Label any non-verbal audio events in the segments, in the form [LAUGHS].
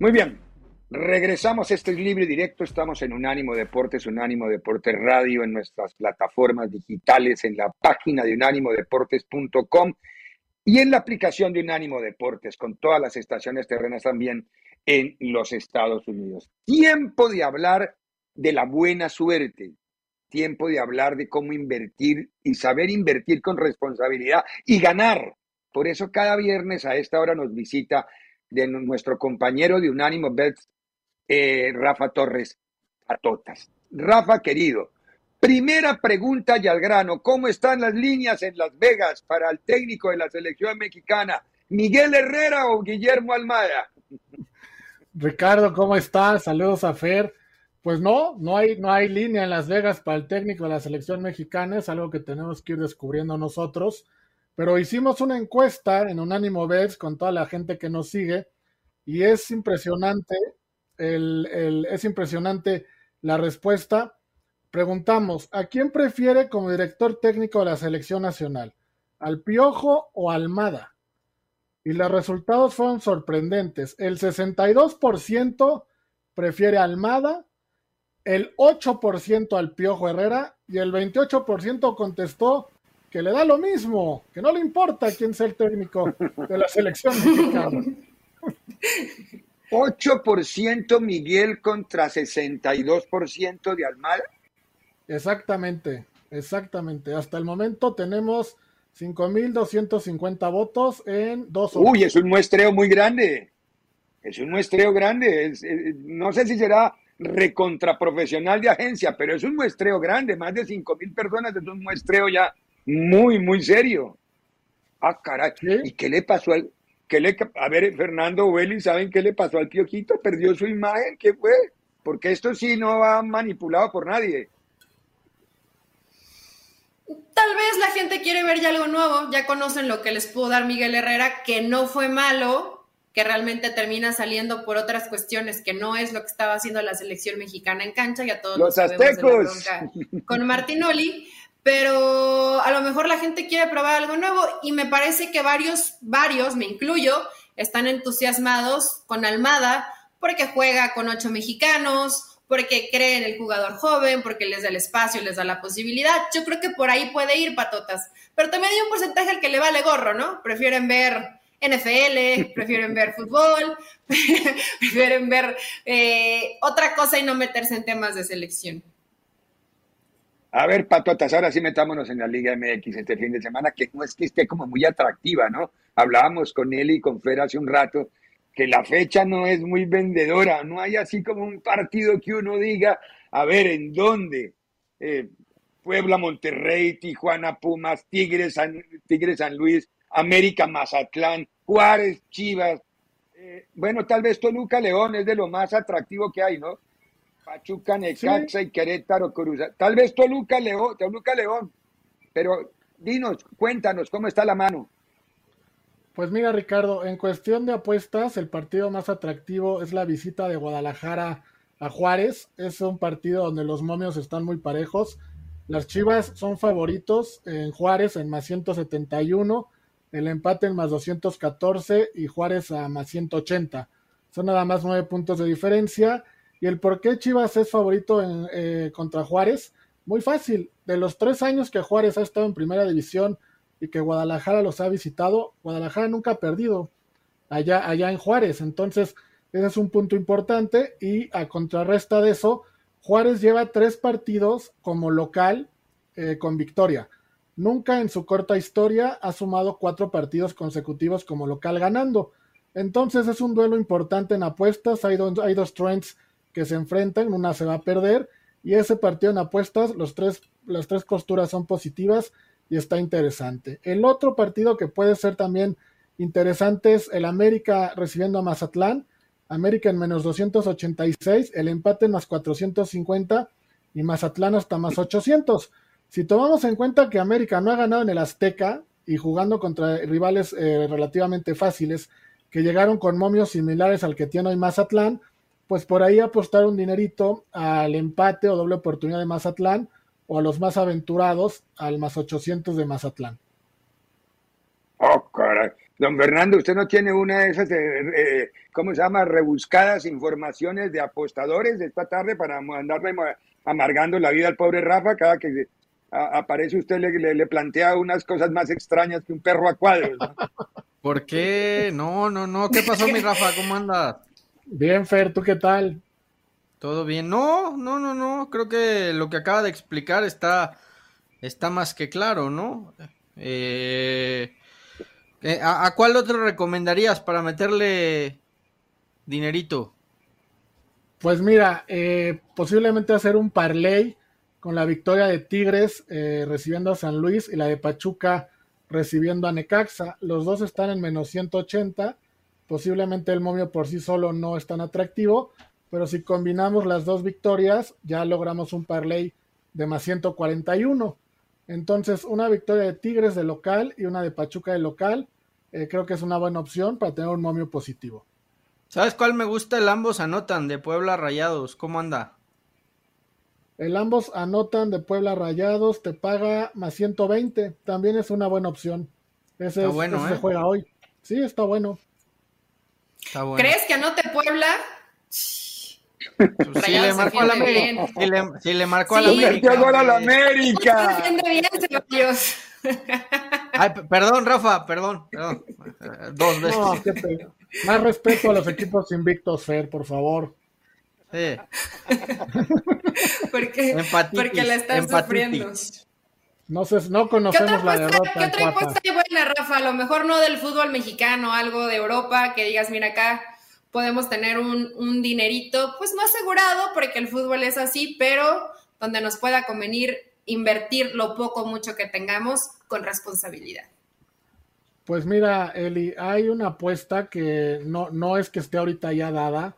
Muy bien. Regresamos, este es libre directo, estamos en Unánimo Deportes, Unánimo Deportes Radio, en nuestras plataformas digitales, en la página de unánimodeportes.com y en la aplicación de Unánimo Deportes, con todas las estaciones terrenas también en los Estados Unidos. Tiempo de hablar de la buena suerte, tiempo de hablar de cómo invertir y saber invertir con responsabilidad y ganar. Por eso cada viernes a esta hora nos visita de nuestro compañero de Unánimo Bets, eh, Rafa Torres Patotas. Rafa, querido, primera pregunta y al grano. ¿Cómo están las líneas en Las Vegas para el técnico de la selección mexicana? ¿Miguel Herrera o Guillermo Almada? Ricardo, ¿cómo estás? Saludos a Fer. Pues no, no hay, no hay línea en Las Vegas para el técnico de la selección mexicana, es algo que tenemos que ir descubriendo nosotros. Pero hicimos una encuesta en Unánimo Bets con toda la gente que nos sigue y es impresionante, el, es impresionante la respuesta. Preguntamos, ¿a quién prefiere como director técnico de la selección nacional? ¿Al Piojo o Almada? Y los resultados fueron sorprendentes. El 62% prefiere Almada, el 8% al Piojo Herrera y el 28% contestó que le da lo mismo, que no le importa quién sea el técnico de la selección mexicana. 8% Miguel contra 62% de Almada. Exactamente, exactamente. Hasta el momento tenemos 5.250 votos en dos Uy, es un muestreo muy grande. Es un muestreo grande. no sé si será recontraprofesional de agencia, pero es un muestreo grande. Más de 5.000 personas es un muestreo ya muy, muy serio. Ah, caray. ¿Y qué le pasó al... Qué le, a ver, Fernando Welly, ¿saben qué le pasó al Piojito? Perdió su imagen, ¿qué fue? Porque esto sí no va manipulado por nadie. Tal vez la gente quiere ver ya algo nuevo, ya conocen lo que les pudo dar Miguel Herrera, que no fue malo, que realmente termina saliendo por otras cuestiones, que no es lo que estaba haciendo la selección mexicana en cancha, ya todos los aztecos con Martinoli, pero a lo mejor la gente quiere probar algo nuevo y me parece que varios, varios, me incluyo, están entusiasmados con Almada porque juega con ocho mexicanos, porque cree en el jugador joven, porque les da el espacio, les da la posibilidad. Yo creo que por ahí puede ir patotas, pero también hay un porcentaje al que le vale gorro, ¿no? Prefieren ver NFL, [LAUGHS] prefieren ver fútbol, [LAUGHS] prefieren ver eh, otra cosa y no meterse en temas de selección. A ver, Patotas, ahora sí metámonos en la Liga MX este fin de semana, que no es que esté como muy atractiva, ¿no? Hablábamos con él y con Fer hace un rato que la fecha no es muy vendedora, no hay así como un partido que uno diga, a ver, ¿en dónde? Eh, Puebla, Monterrey, Tijuana, Pumas, Tigres, San, Tigres, San Luis, América, Mazatlán, Juárez, Chivas. Eh, bueno, tal vez Toluca, León es de lo más atractivo que hay, ¿no? Pachuca, Necaxa y Querétaro, Cruz. Tal vez Toluca, León, Toluca, León. Pero dinos, cuéntanos, ¿cómo está la mano? Pues mira, Ricardo, en cuestión de apuestas, el partido más atractivo es la visita de Guadalajara a Juárez. Es un partido donde los momios están muy parejos. Las Chivas son favoritos en Juárez en más 171, el empate en más 214 y Juárez a más 180. Son nada más nueve puntos de diferencia. ¿Y el por qué Chivas es favorito en, eh, contra Juárez? Muy fácil. De los tres años que Juárez ha estado en primera división y que Guadalajara los ha visitado, Guadalajara nunca ha perdido allá, allá en Juárez. Entonces, ese es un punto importante. Y a contrarresta de eso, Juárez lleva tres partidos como local eh, con victoria. Nunca en su corta historia ha sumado cuatro partidos consecutivos como local ganando. Entonces es un duelo importante en apuestas. Hay, hay dos trends que se enfrentan, una se va a perder y ese partido en apuestas, los tres, las tres costuras son positivas y está interesante. El otro partido que puede ser también interesante es el América recibiendo a Mazatlán, América en menos 286, el empate en más 450 y Mazatlán hasta más 800. Si tomamos en cuenta que América no ha ganado en el Azteca y jugando contra rivales eh, relativamente fáciles que llegaron con momios similares al que tiene hoy Mazatlán, pues por ahí apostar un dinerito al empate o doble oportunidad de Mazatlán o a los más aventurados al más 800 de Mazatlán. Oh, caray. Don Fernando, usted no tiene una de esas, eh, eh, ¿cómo se llama? Rebuscadas informaciones de apostadores de esta tarde para andarle amargando la vida al pobre Rafa. Cada que aparece usted le, le, plantea unas cosas más extrañas que un perro a cuadros. [LAUGHS] ¿Por qué? No, no, no. ¿Qué pasó, mi Rafa? ¿Cómo andas? Bien, Fer, ¿tú qué tal? Todo bien. No, no, no, no. Creo que lo que acaba de explicar está, está más que claro, ¿no? Eh, eh, ¿a, cuál otro recomendarías para meterle dinerito? Pues mira, eh, posiblemente hacer un parlay con la victoria de Tigres eh, recibiendo a San Luis y la de Pachuca recibiendo a Necaxa. Los dos están en menos 180. Posiblemente el momio por sí solo no es tan atractivo, pero si combinamos las dos victorias ya logramos un parlay de más 141. Entonces, una victoria de Tigres de local y una de Pachuca de local eh, creo que es una buena opción para tener un momio positivo. ¿Sabes cuál me gusta? El ambos anotan de Puebla Rayados. ¿Cómo anda? El ambos anotan de Puebla Rayados, te paga más 120. También es una buena opción. Ese, está bueno, se ¿eh? juega hoy. Sí, está bueno. Está bueno. ¿Crees que anote Puebla? Pues si le marcó a la América. Si le, marcó a la América. a la América. bien, Ay, perdón, Rafa, perdón, perdón. Dos veces. Más respeto a los equipos invictos, Fer, por favor. Sí. [LAUGHS] porque, porque la están sufriendo. No, sé, no conocemos la derrota. ¿Qué otra encuesta buena, Rafa? A lo mejor no del fútbol mexicano, algo de Europa, que digas, mira acá podemos tener un, un dinerito, pues no asegurado, porque el fútbol es así, pero donde nos pueda convenir invertir lo poco mucho que tengamos con responsabilidad. Pues mira, Eli, hay una apuesta que no, no es que esté ahorita ya dada,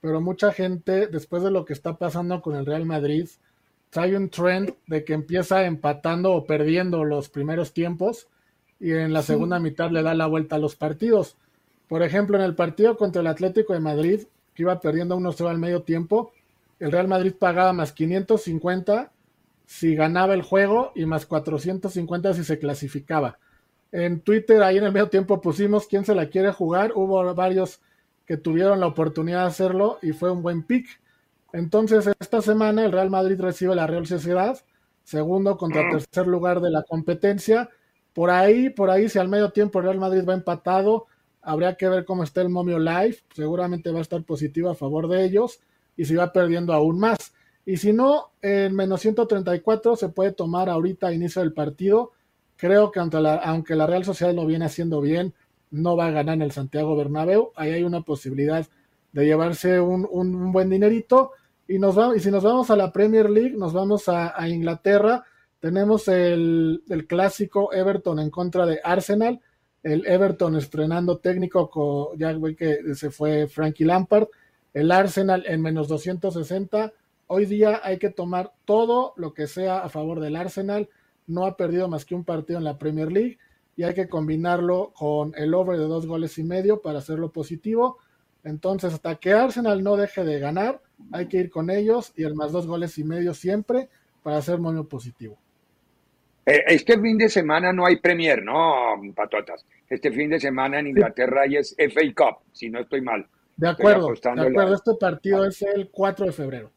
pero mucha gente, después de lo que está pasando con el Real Madrid, hay un trend de que empieza empatando o perdiendo los primeros tiempos y en la segunda mitad le da la vuelta a los partidos. Por ejemplo, en el partido contra el Atlético de Madrid, que iba perdiendo 1-0 al medio tiempo, el Real Madrid pagaba más 550 si ganaba el juego y más 450 si se clasificaba. En Twitter, ahí en el medio tiempo pusimos quién se la quiere jugar. Hubo varios que tuvieron la oportunidad de hacerlo y fue un buen pick. Entonces, esta semana el Real Madrid recibe la Real Sociedad, segundo contra tercer lugar de la competencia. Por ahí, por ahí, si al medio tiempo el Real Madrid va empatado, habría que ver cómo está el momio live. Seguramente va a estar positivo a favor de ellos y si va perdiendo aún más. Y si no, en menos 134 se puede tomar ahorita a inicio del partido. Creo que aunque la, aunque la Real Sociedad lo viene haciendo bien, no va a ganar en el Santiago Bernabéu. Ahí hay una posibilidad de llevarse un, buen dinerito. Y, nos vamos, y si nos vamos a la Premier League, nos vamos a, Inglaterra. Tenemos el, el, clásico Everton en contra de Arsenal. El Everton estrenando técnico, con, ya que se fue Frankie Lampard. El Arsenal en menos 260 Hoy día hay que tomar todo lo que sea a favor del Arsenal. No ha perdido más que un partido en la Premier League y hay que combinarlo con el over de dos goles y medio para hacerlo positivo. Entonces, hasta que Arsenal no deje de ganar, hay que ir con ellos y el más dos goles y medio siempre para hacer mono positivo. Eh, este fin de semana no hay Premier, no, patotas. Este fin de semana en Inglaterra hay es FA Cup, si no estoy mal. De acuerdo, de acuerdo. Este partido es el 4 de febrero.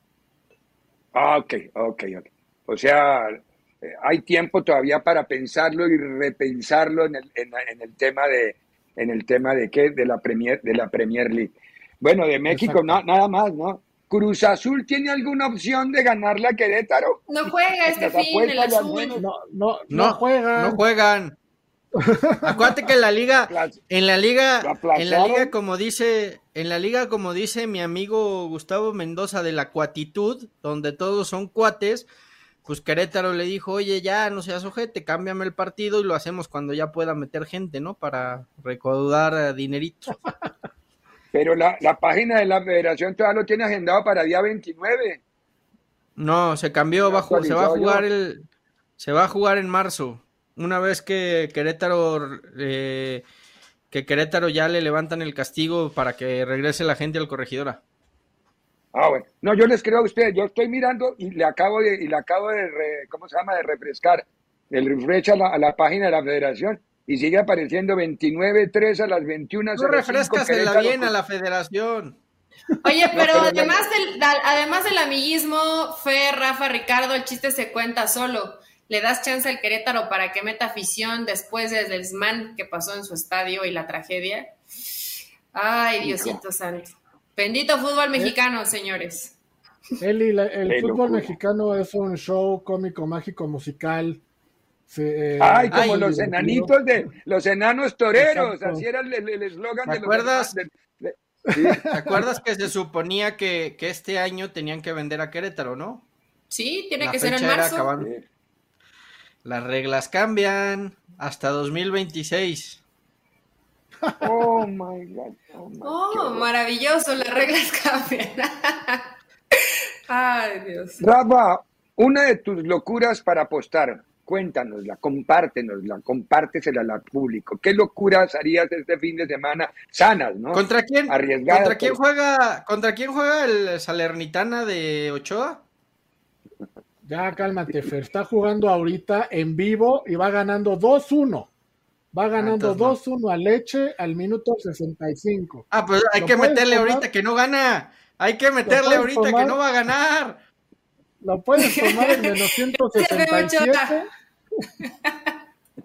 Ah, ok, ok, ok. O sea, eh, hay tiempo todavía para pensarlo y repensarlo en el, en, el tema de en el tema de qué de la Premier de la Premier League. Bueno, de México nada más, ¿no? Cruz Azul tiene alguna opción de ganarle a Querétaro. No juega este fin el azul. No, no, no, juegan. No juegan. [LAUGHS] Acuérdate que en la liga, en la liga, en la liga, como dice, en la liga, como dice mi amigo Gustavo Mendoza de la cuatitud, donde todos son cuates, pues Querétaro le dijo, oye, ya no seas ojete, cámbiame el partido y lo hacemos cuando ya pueda meter gente, ¿no? Para recaudar dinerito. [LAUGHS] Pero la, la página de la federación todavía lo tiene agendado para día 29. No, se cambió, se va a jugar el, se va a jugar en marzo una vez que Querétaro eh, que Querétaro ya le levantan el castigo para que regrese la gente al corregidora. Ah, bueno. No, yo les creo a ustedes. Yo estoy mirando y le acabo de, y le acabo de, ¿cómo se llama? De refrescar el refresh a la, página de la federación. Y sigue apareciendo 29-3 a las 21. No refrescas la bien a la federación. Oye, pero, además, del, además del amiguismo, Fe, Rafa, Ricardo, el chiste se cuenta solo. Le das chance al Querétaro para que meta afición después del desmán que pasó en su estadio y la tragedia. Ay, Diosito santo. Bendito fútbol mexicano, señores. Eli, el fútbol mejicano es un show cómico, mágico, musical. Eh, ay, como los enanitos de los enanos toreros, así era el eslogan de los ¿Te [LAUGHS] acuerdas que se suponía que, este año tenían que vender a Querétaro, no? Sí, tiene que ser en marzo. Las reglas cambian hasta 2026. [LAUGHS] Oh my God. Oh, oh maravilloso, las reglas [LAUGHS] cambian. Ay, Dios. Rafa, una de tus locuras para apostar cuéntanosla, compártenosla, compártesela al público. ¿Qué locuras harías este fin de semana? Sanas, ¿no? ¿Contra quién? ¿Contra quién juega, contra quién juega el Salernitana de Ochoa? Ya cálmate, Fer. Está jugando ahorita en vivo y va ganando 2-1. Va ganando 2-1 a Leche al minuto 65. Ah, pues hay que meterle ahorita que no gana. Hay que meterle ahorita que no va a ganar. Lo puedes [LAUGHS] tomar en menos 167.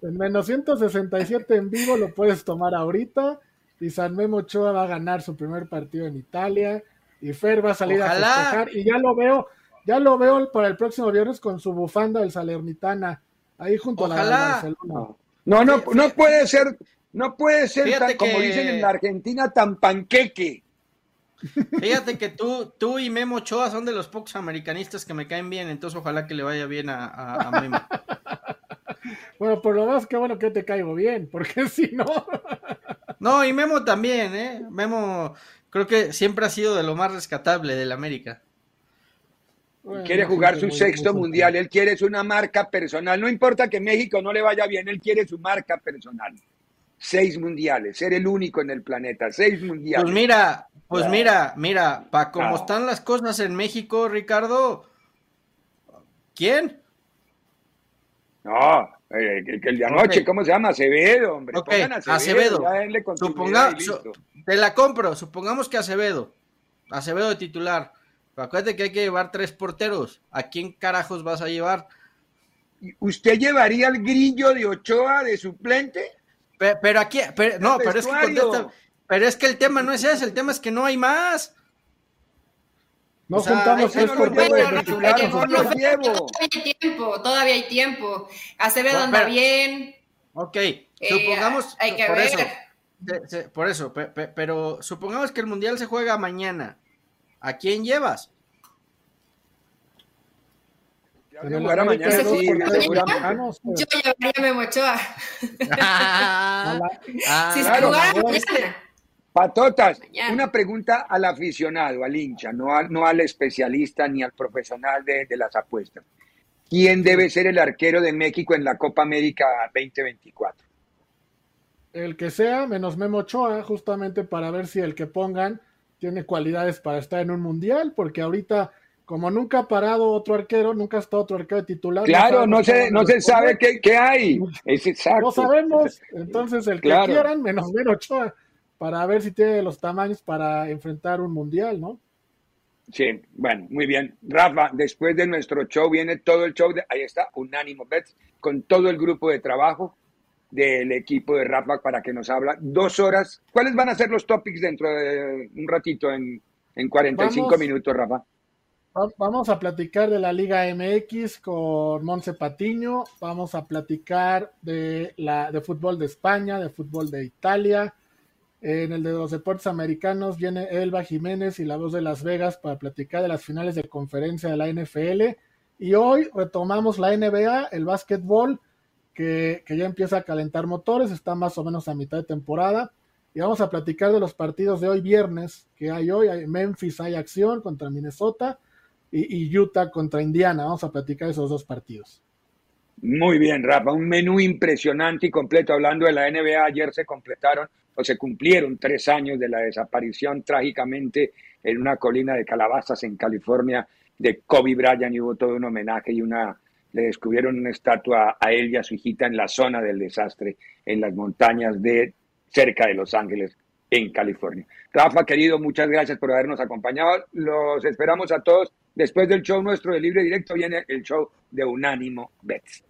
en menos 167 en vivo lo puedes tomar ahorita. Y San Memo Ochoa va a ganar su primer partido en Italia. Y Fer va a salir a festejar. Y ya lo veo, ya lo veo para el próximo viernes con su bufanda del Salernitana. Ahí junto a la Barcelona. No, no, no puede ser, no puede ser tan, como dicen en la Argentina, tan panqueque. Fíjate que tú, tú y Memo Ochoa son de los pocos americanistas que me caen bien, entonces ojalá que le vaya bien a, Memo. [LAUGHS] Bueno, por lo menos qué bueno que te caigo bien, porque si no. [LAUGHS] No, y Memo también, ¿eh? Memo creo que siempre ha sido de lo más rescatable del América. quiere jugar su sexto mundial, él quiere una marca personal, no importa que México no le vaya bien, él quiere su marca personal. Seis mundiales, ser el único en el planeta, seis mundiales. Pues mira, pues mira, mira, para cómo están las cosas en México, Ricardo, ¿quién? No, eh, el, de anoche, ¿cómo se llama? Acevedo, hombre. Acevedo. te la compro, supongamos que Acevedo, Acevedo de titular. acuérdate que hay que llevar tres porteros. ¿A quién carajos vas a llevar? ¿Usted llevaría al grillo de Ochoa de suplente? Pero, aquí, no, pero es que contesta, pero es que el tema no es ese, el tema es que no hay más. No juntamos tres porteros. Todavía hay tiempo, todavía hay tiempo. Acevedo anda bien. Ok, eh, supongamos. hay que por ver. Eso, por eso, pero supongamos que el mundial se juega mañana. ¿A quién llevas? Yo mañana, sí, Yo llevaría a Memo Ochoa. [LAUGHS] [LAUGHS] si se jugara mañana. Patotas, una pregunta al aficionado, al hincha, no al, no al especialista ni al profesional de, las apuestas. ¿Quién debe ser el arquero de México en la Copa América 2024? El que sea, menos Memo Ochoa, justamente para ver si el que pongan tiene cualidades para estar en un mundial, porque ahorita, como nunca ha parado otro arquero, nunca ha estado otro arquero de titular. Claro, no, se, no se sabe qué, hay. Es exacto. No sabemos, [LAUGHS] entonces el que quieran, menos Memo Ochoa para ver si tiene los tamaños para enfrentar un mundial, ¿no? Sí, bueno, muy bien. Rafa, después de nuestro show viene todo el show, de, ahí está, Unánimo Bets, con todo el grupo de trabajo del equipo de Rafa para que nos habla dos horas. ¿Cuáles van a ser los topics dentro de un ratito, en, en 45 minutos, Rafa? Vamos a platicar de la Liga MX con Monse Patiño, vamos a platicar de, la, de fútbol de España, de fútbol de Italia, en el de los deportes americanos viene Elba Jiménez y la voz de Las Vegas para platicar de las finales de conferencia de la NFL. Y hoy retomamos la NBA, el básquetbol, que, ya empieza a calentar motores, está más o menos a mitad de temporada. Y vamos a platicar de los partidos de hoy viernes, que hay hoy. Hay Memphis hay acción contra Minnesota y, y Utah contra Indiana. Vamos a platicar esos dos partidos. Muy bien, Rafa, un menú impresionante y completo. Hablando de la NBA, ayer se completaron o se cumplieron tres años de la desaparición trágicamente en una colina de calabazas en California de Kobe Bryant y hubo todo un homenaje y una le descubrieron una estatua a él y a su hijita en la zona del desastre, en las montañas de cerca de Los Ángeles, en California. Rafa, querido, muchas gracias por habernos acompañado. Los esperamos a todos. Después del show nuestro de Libre Directo viene el show de Unánimo Bets.